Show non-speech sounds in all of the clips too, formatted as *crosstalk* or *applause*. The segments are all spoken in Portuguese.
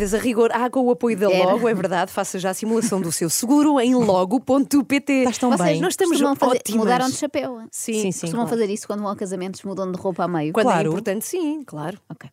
Vestidas a rigor, ah, com o apoio da. Logo, é verdade, faça já a simulação do seu seguro em logo.pt. Estás tão Vocês bem. Nós estamos fazer, ótimas. mudaram de chapéu. Sim, Sim, sim. Costumam claro. fazer isso quando vão a casamentos, mudam de roupa a meio. Quando é Claro. importante, sim, claro. Ok.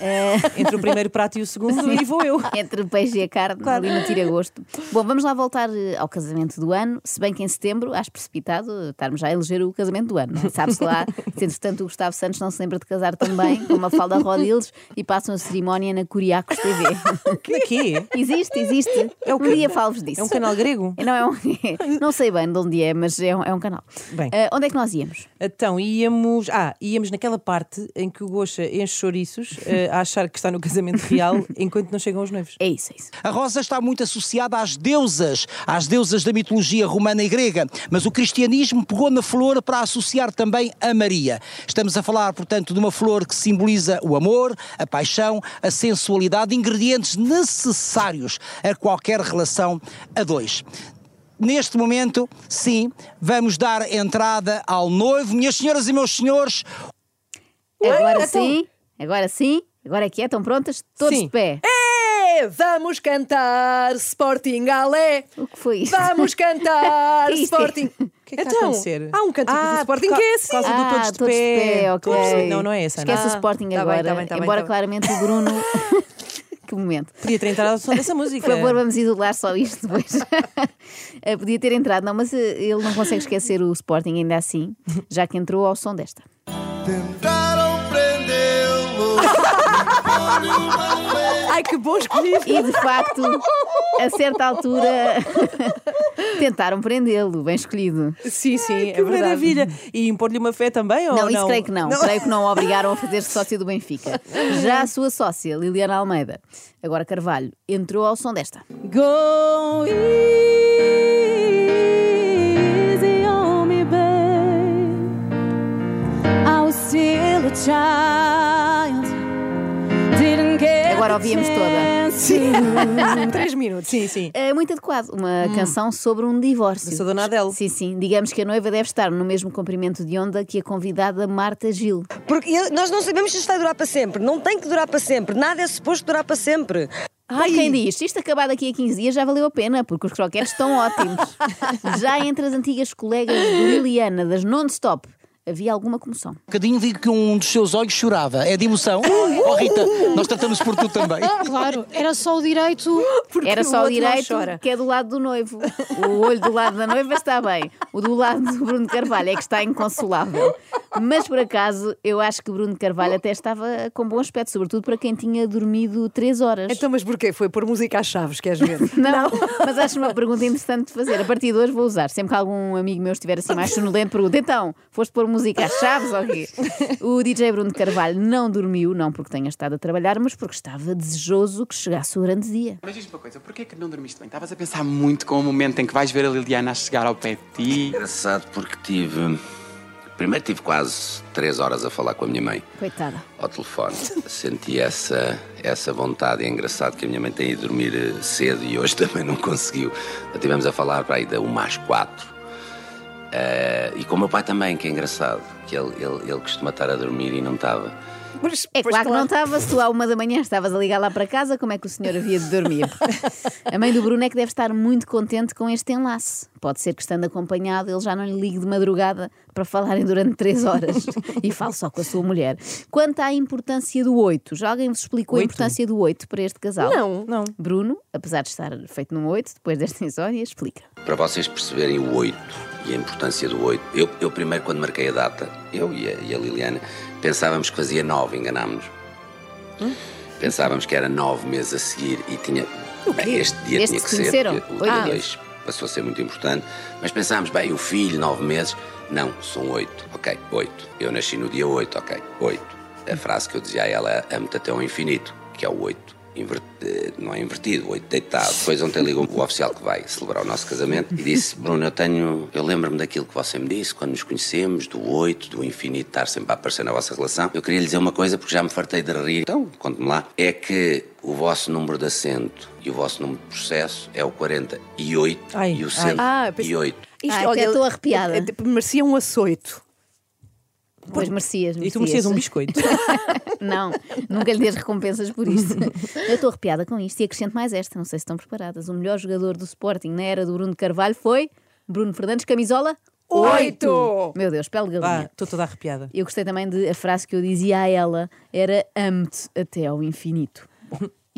Eh, Entre o primeiro prato e o segundo, e vou eu. *laughs* entre o peixe e a carne, ali no tira-gosto. Bom, vamos lá voltar eh, ao casamento do ano, se bem que em setembro, acho precipitado estarmos já a eleger o casamento do ano. não é? Sabe-se lá, *laughs* se entretanto o Gustavo Santos não se lembra de casar também, com uma falda Rodiles e passam a cerimónia na Curiacos TV. *laughs* Na quê? existe, existe. É um dia falo-vos disso. É um canal grego? Não, é um, *laughs* não sei bem de onde é, mas é um, é um canal. Bem. Eh, onde é que nós íamos? Então, íamos. Ah, íamos naquela parte em que o Gocha enche chouriços eh, *laughs* a achar que está no casamento real enquanto não chegam os noivos. É isso, é isso. A rosa está muito associada às deusas, às deusas da mitologia romana e grega, mas o cristianismo pegou na flor para associar também a Maria. Estamos a falar, portanto, de uma flor que simboliza o amor, a paixão, a sensualidade, ingredientes necessários a qualquer relação a dois. Neste momento, sim, vamos dar entrada ao noivo. Minhas senhoras e meus senhores, Agora então- sim, agora sim, agora é que é, estão prontas? Todos Sim. de pé. É, vamos cantar Sporting Galé. O que foi *laughs* isto? Vamos cantar é? Sporting. O que é que está a então, acontecer? há um cântico do Ah, Sporting por que é assim. Por causa do Ah, todos de pé. ok. Não, não é essa. Esquece não. o Sporting tá bem, agora. tá bem, tá bem, embora tá bem. claramente o Bruno. *laughs* que momento. Podia ter entrado ao som dessa *laughs* música. Por favor, vamos isolar só isto depois. *laughs* Eh, Podia ter entrado, não, mas eh, ele não consegue esquecer o Sporting ainda assim, já que entrou ao som desta. Tentaram prendê-lo. *laughs* Ai, que bom escolhido. E de facto, a certa altura, *laughs* tentaram prendê-lo, bem escolhido. Sim, sim, é Que verdade. maravilha! E impor-lhe uma fé também? Ou Não, não, isso creio que não. Creio que não o *laughs* obrigaram a fazer-se sócio do Benfica. Já a sua sócia, Liliana Almeida, agora Carvalho, entrou ao som desta. Go easy on me, babe. I was still a child. Didn't get Agora the ouvíamos toda. To *laughs* Três minutos. Sim, sim. É muito adequado. Uma canção sobre um divórcio. Eu sou Dona Adele. Sim, sim. Digamos que a noiva deve estar no mesmo comprimento de onda que a convidada Marta Gil. Porque eu- nós não sabemos se isto vai durar para sempre. Não tem que durar para sempre. Nada é suposto durar para sempre. Como quem diz, se isto acabar daqui a 15 dias já valeu a pena, porque os croquetes estão ótimos. *laughs* já entre as antigas colegas de Liliana, das non-stop, havia alguma comoção. um bocadinho vi que um dos seus olhos chorava. É de emoção? *laughs* oh Rita, nós tratamos por tu também. Claro, era só o direito. Porque Era o só o não direito, que é do lado do noivo. O olho do lado da noiva está bem. O do lado do Bruno Carvalho é que está inconsolável. Mas por acaso, eu acho que Bruno Carvalho até estava com bom aspecto, sobretudo para quem tinha dormido 3 horas. Então, mas porquê? Foi pôr música às chaves, queres ver? *laughs* Não, mas acho uma pergunta interessante de fazer. A partir de hoje vou usar. Sempre que algum amigo meu estiver assim mais sonolento, pergunta: então, foste pôr música às chaves ou quê? O DJ Bruno Carvalho não dormiu, não porque tenha estado a trabalhar, mas porque estava desejoso que chegasse o grande dia. Mas diz-me uma coisa, porquê que não dormiste bem? Estavas a pensar muito com o momento em que vais ver a Liliana a chegar ao pé de ti. Engraçado porque tive. Primeiro tive quase três horas a falar com a minha mãe Coitada. ao telefone. Senti essa, essa vontade. É engraçado que a minha mãe tem ido dormir eh, cedo e hoje *laughs* também não conseguiu. Estivemos a falar para aí da uma às quatro. Eh, e com o meu pai também, que é engraçado, que ele, ele, ele costuma estar a dormir e não estava. Mas, É pois claro que não estava, se tu à uma da manhã estavas a ligar lá para casa, como é que o senhor havia de dormir? *laughs* A mãe do Bruno é que deve estar muito contente com este enlace. Pode ser que estando acompanhado ele já não lhe ligue de madrugada para falarem durante três horas *laughs* e fale só com a sua mulher. Quanto à importância do 8, já alguém vos explicou a Oito? importância do 8 para este casal? Não. Não. Bruno, apesar de estar feito num 8, depois desta insónia, explica. Para vocês perceberem o 8 e a importância do 8, eu, eu primeiro, quando marquei a data, eu e a, e a Liliana, pensávamos que fazia 9, enganámos-nos. Pensávamos que era 9 meses a seguir e tinha. Bem, este dia Desde tinha que que se ser, o dia meses. 2 passou a ser muito importante, mas pensámos, bem, o filho, 9 meses, não, são 8, ok, 8. Eu nasci no dia 8, ok, 8. A frase que eu dizia a ela é amo-te até ao infinito, que é o 8. Inver- eh, não é invertido, oito deitado. Depois ontem ligou o oficial que vai celebrar o nosso casamento e disse: Bruno, eu tenho. Eu lembro-me daquilo que você me disse quando nos conhecemos, do oito, do infinito estar sempre a aparecer na vossa relação. Eu queria lhe dizer uma coisa porque já me fartei de rir. Então, conte-me lá. É que o vosso número de assento e o vosso número de processo é o 48 Ai, e o ai. Ah, pensei- 108. Isto, Ah, até estou arrepiada. Merecia um açoito. Pois merecias, E tu merecias um biscoito. *laughs* Não, nunca lhe dês recompensas por isto. *laughs* Eu estou arrepiada com isto e acrescento mais esta, não sei se estão preparadas. O melhor jogador do Sporting na era do Bruno Carvalho foi Bruno Fernandes, camisola Oito! Meu Deus, pele galinha. estou toda arrepiada. Eu gostei também de a frase que eu dizia a ela era amo-te até ao infinito.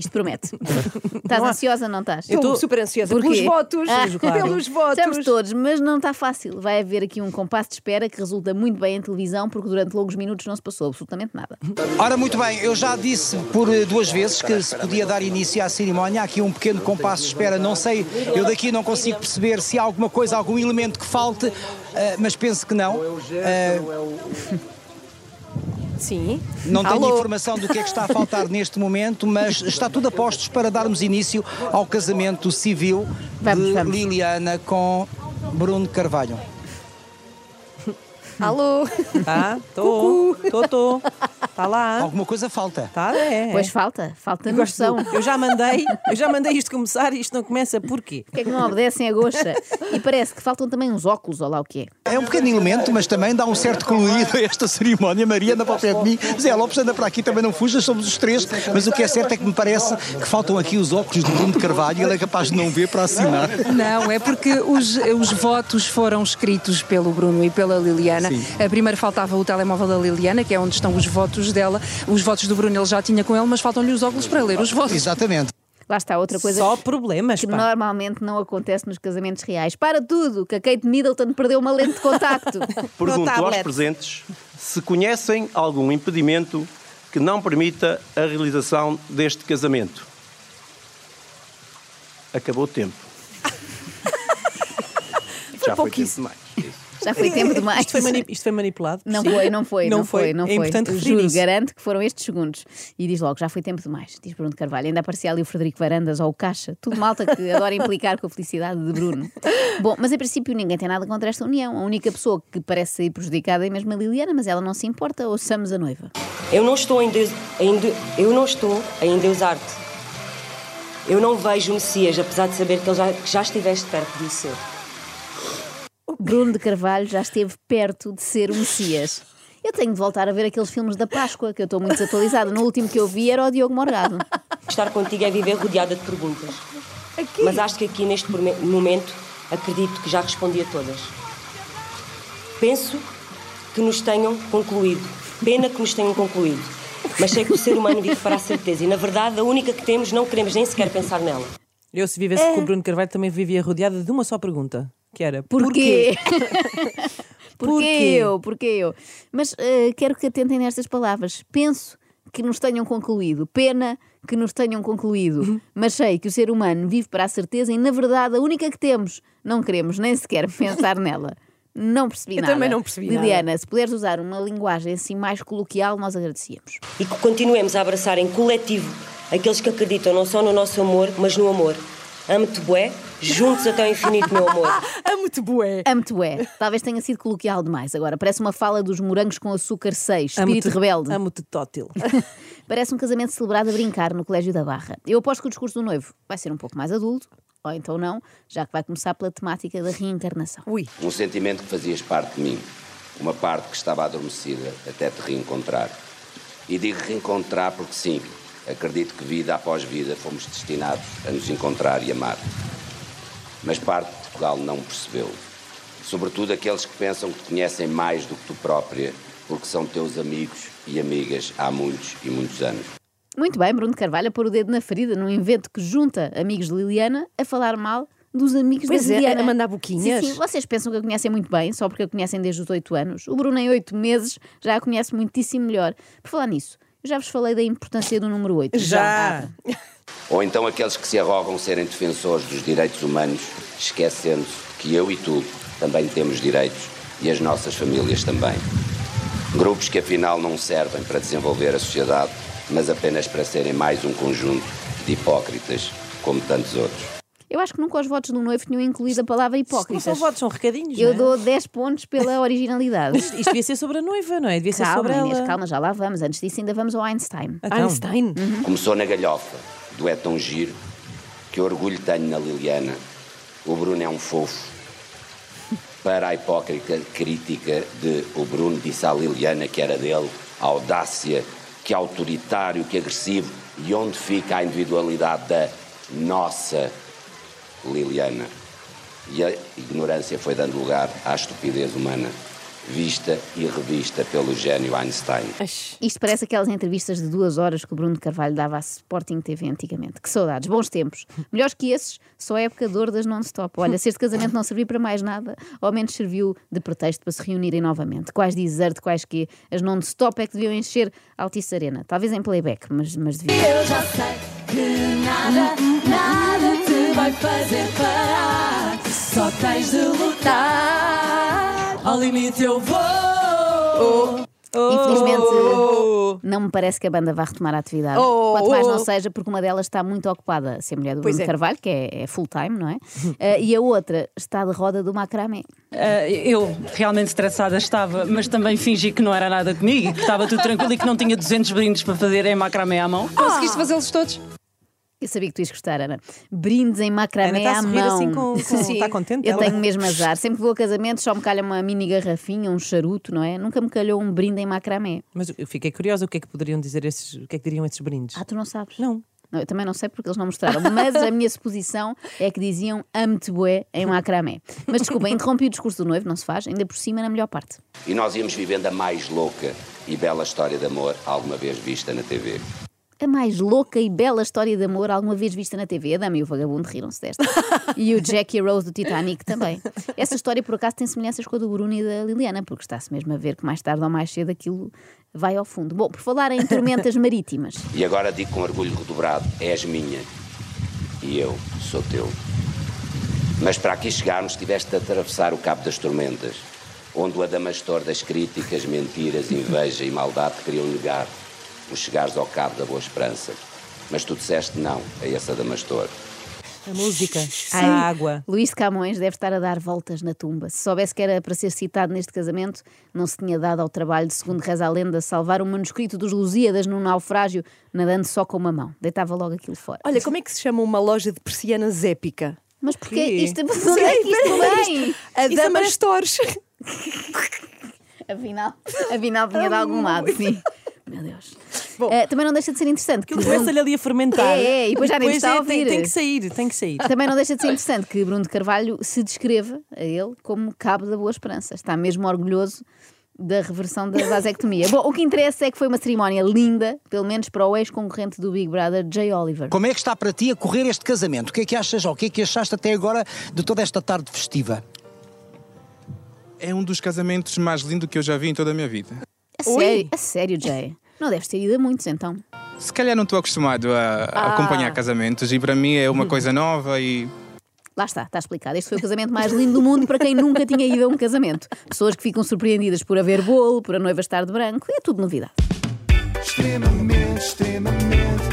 Isto promete. *laughs* Estás ansiosa, não estás? Estou tô- super ansiosa Porquê? pelos votos. Ah, claro. Pelos votos. Estamos todos, mas não está fácil. Vai haver aqui um compasso de espera que resulta muito bem em televisão, porque durante longos minutos não se passou absolutamente nada. Ora, muito bem, eu já disse por eh, duas vezes que se podia dar início à cerimónia. Há aqui um pequeno compasso de espera. Não sei, eu daqui não consigo perceber se há alguma coisa, algum elemento que falte, eh, mas penso que não. Sim. não tenho Alô? informação do que é que está a faltar neste momento, mas está tudo a postos para darmos início ao casamento civil Vamos, de vamos. Liliana com Bruno Carvalho. Alô? Tá? Estou, estou, estou. Está lá. Alguma coisa falta. Tá, é. Pois falta, falta noção. do- Eu já mandei, eu já mandei isto começar e isto não começa porquê? Porque é que não obedecem a goxa? E parece que faltam também uns óculos, ou lá o que é. É um pequeno elemento, mas também dá um certo colorido a esta cerimónia. Maria anda para o pé de mim, Zé Lopes anda para aqui, também não fujas, somos os três. Mas o que é certo é que me parece que faltam aqui os óculos de Bruno de Carvalho e ele é capaz de não ver para assinar. Não, é porque os, os votos foram escritos pelo Bruno e pela Liliana. A primeiro faltava o telemóvel da Liliana, que é onde estão os votos dela. Os votos do Bruno ele já tinha com ele, mas faltam-lhe os óculos para ler os votos. Exatamente. Lá está outra coisa Só problemas, que pá. normalmente não acontece nos casamentos reais. Para tudo, que a Kate Middleton perdeu uma lente de contacto. *laughs* Pergunto aos presentes se conhecem algum impedimento que não permita a realização deste casamento. Acabou o tempo. *laughs* Já foi tempo demais. Já foi tempo demais. Isto foi, mani- isto foi manipulado? Não Sim. foi, não foi, não, foi, não é foi. importante Juro, garanto que foram estes segundos. E diz logo, já foi tempo demais, diz Bruno de Carvalho. Ainda aparecia ali o Frederico Varandas ou o Caixa, tudo malta que adora implicar com a felicidade de Bruno. Bom, mas em princípio ninguém tem nada contra esta união. A única pessoa que parece sair prejudicada é mesmo a Liliana, mas ela não se importa. Ouçamos a noiva. Eu não estou a endeus... a ende- Eu não estou a endeusar-te. Eu não vejo o Messias, apesar de saber que, ele já... que já estiveste perto de o ser. Bruno de Carvalho já esteve perto de ser o Messias. Eu tenho de voltar a ver aqueles filmes da Páscoa, que eu estou muito desatualizada. No último que eu vi era o Diogo Morgado. Estar contigo é viver rodeada de perguntas. Mas acho que aqui neste momento acredito que já respondi a todas. Penso que nos tenham concluído. Pena que nos tenham concluído. Mas sei que o ser humano vive para a certeza e, na verdade, a única que temos não queremos nem sequer pensar nela. Eu, se vivesse com o Bruno Carvalho, também vivia rodeada de uma só pergunta. Que era, Porquê? *laughs* Porquê Porquê? eu? Porquê eu? Mas eh, quero que atentem nestas palavras. Penso que nos tenham concluído. Pena que nos tenham concluído. Mas sei que o ser humano vive para a certeza e, na verdade, a única que temos, não queremos nem sequer *laughs* pensar nela. Não percebi Eu nada. também não percebi nada. Liliana, se puderes usar uma linguagem assim mais coloquial, nós agradecíamos. E que continuemos a abraçar em coletivo aqueles que acreditam não só no nosso amor, mas no amor. Amo-te, bué, juntos até ao infinito, meu amor. *laughs* Amo-te, bué. Amo-te, é. Talvez tenha sido coloquial demais agora. Parece uma fala dos morangos com açúcar 6, espírito Amo-te- rebelde. Amo-te tótil. *laughs* Parece um casamento celebrado a brincar no Colégio da Barra. Eu aposto que o discurso do noivo vai ser um pouco mais adulto, ou então não, já que vai começar pela temática da reencarnação. Ui. Um sentimento que fazias parte de mim, uma parte que estava adormecida até te reencontrar. E digo reencontrar porque sim, acredito que vida após vida fomos destinados a nos encontrar e amar. Mas parte de Portugal não percebeu. Sobretudo aqueles que pensam que te conhecem mais do que tu própria, porque são teus amigos e amigas há muitos e muitos anos. Muito bem, Bruno de Carvalho a pôr o dedo na ferida num invento que junta amigos de Liliana a falar mal dos amigos Pois da é, Liliana. a mandar boquinhas. Sim, sim, vocês pensam que a conhecem muito bem, só porque a conhecem desde os 8 anos. O Bruno, em 8 meses, já a conhece muitíssimo melhor. Por falar nisso, já vos falei da importância do número 8. Já. Ou então aqueles que se arrogam serem defensores dos direitos humanos, esquecendo-se que eu e tu também temos direitos e as nossas famílias também. Grupos que afinal não servem para desenvolver a sociedade, mas apenas para serem mais um conjunto de hipócritas, como tantos outros. Eu acho que nunca os votos do noivo tinham incluído a palavra Não hipócritas. são votos, são recadinhos. Eu não é? dou 10 pontos pela originalidade. Isto isto devia ser sobre a noiva, não é? Devia ser calma, sobre Inês, ela. calma, já lá vamos. Antes disso, ainda vamos ao Einstein. Então. Einstein. Começou na galhofa, do é tão giro, que orgulho tenho na Liliana. O Bruno é um fofo. Para a hipócrita crítica de o Bruno disse à Liliana que era dele, a audácia, que autoritário, que agressivo, e onde fica a individualidade da nossa Liliana. E a ignorância foi dando lugar à estupidez humana, vista e revista pelo gênio Einstein. Isto parece aquelas entrevistas de duas horas que o Bruno Carvalho dava à Sporting TV antigamente. Que saudades, bons tempos. Melhores que esses, só a época de dor das non-stop. Olha, se este casamento não serviu para mais nada, ao menos serviu de pretexto para se reunirem novamente. Quais dizer de quais que as non-stop é que deviam encher a Altice Arena. Talvez em playback, mas, mas deviam. Eu já sei que nada, nada vai fazer parar. Só tens de lutar. Ao limite eu vou. Infelizmente, Oh! não me parece que a banda vá retomar a atividade. Oh, Quanto mais oh. não seja, porque uma delas está muito ocupada a ser mulher do Pois Bruno é. Carvalho, que é, é full-time, não é? *laughs* Eh, e a outra está de roda do macramé. Ah, eu realmente estressada estava, mas também fingi que não era nada comigo, e que estava tudo tranquilo e que não tinha 200 brindes para fazer em macramé à mão. Conseguiste fazê-los todos? Eu sabia que tu ias gostar, Ana. Brindes em macramé Ana está a à sorrir mão. assim com- com- Sim. está contente Eu ela? tenho mesmo azar. Sempre que vou a casamentos só me calha uma mini garrafinha, um charuto, não é? Nunca me calhou um brinde em macramé. Mas eu fiquei curiosa o que é que poderiam dizer esses, o que é que diriam esses brindes. Ah, tu não sabes? Não. Não, eu também não sei porque eles não mostraram, mas a minha suposição é que diziam ame-te bué em macramé. Mas desculpa, interrompi o discurso do noivo, não se faz, ainda por cima na melhor parte. E nós íamos vivendo a mais louca e bela história de amor alguma vez vista na TV. A mais louca e bela história de amor alguma vez vista na TV. A Dama e o Vagabundo riram-se desta. E o Jack e a Rose do Titanic também. Essa história, por acaso, tem semelhanças com a do Bruno e da Liliana, porque está-se mesmo a ver que mais tarde ou mais cedo aquilo vai ao fundo. Bom, por falar em tormentas marítimas, E agora digo com orgulho redobrado: és minha e eu sou teu. Mas para aqui chegarmos, tiveste de atravessar o Cabo das Tormentas, onde o adamastor das críticas, mentiras, inveja e maldade queriam negar o chegares ao Cabo da Boa Esperança. Mas tu disseste não a esse adamastor. A música, Ai, a água. Luís de Camões deve estar a dar voltas na tumba. Se soubesse que era para ser citado neste casamento, não se tinha dado ao trabalho de, segundo reza a lenda, salvar um manuscrito dos Lusíadas num naufrágio, nadando só com uma mão. Deitava logo aquilo fora. Olha, como é que se chama uma loja de persianas épica? Mas porquê? Quê? Isto, de onde é que *laughs* isto vem? A Isso Dama aparece- Stores. *laughs* Afinal, afinal vinha de algum lado, sim. Meu Deus. Eh, também não deixa de ser interessante que começa-lhe ali a fermentar. É, é, e depois já nem Depois está a é, tem, ouvir. tem que sair, tem que sair. Também não deixa de ser interessante que Bruno de Carvalho se descreva a ele como cabo da Boa Esperança. Está mesmo orgulhoso da reversão da vasectomia. Bom, o que interessa é que foi uma cerimónia linda, pelo menos para o ex-concorrente do Big Brother, Jay Oliver. Como é que está para ti a correr este casamento? O que é que achas, ou o que é que achaste até agora de toda esta tarde festiva? É um dos casamentos mais lindos que eu já vi em toda a minha vida. A sério, a sério, Jay. Não deves ter ido a muitos, então. Se calhar não estou acostumado a, Ah. acompanhar casamentos e para mim é uma coisa nova e Lá está, está explicado. Este foi o casamento mais lindo do mundo para quem nunca tinha ido a um casamento. Pessoas que ficam surpreendidas por haver bolo, por a noiva estar de branco, é tudo novidade. Extremamente, extremamente,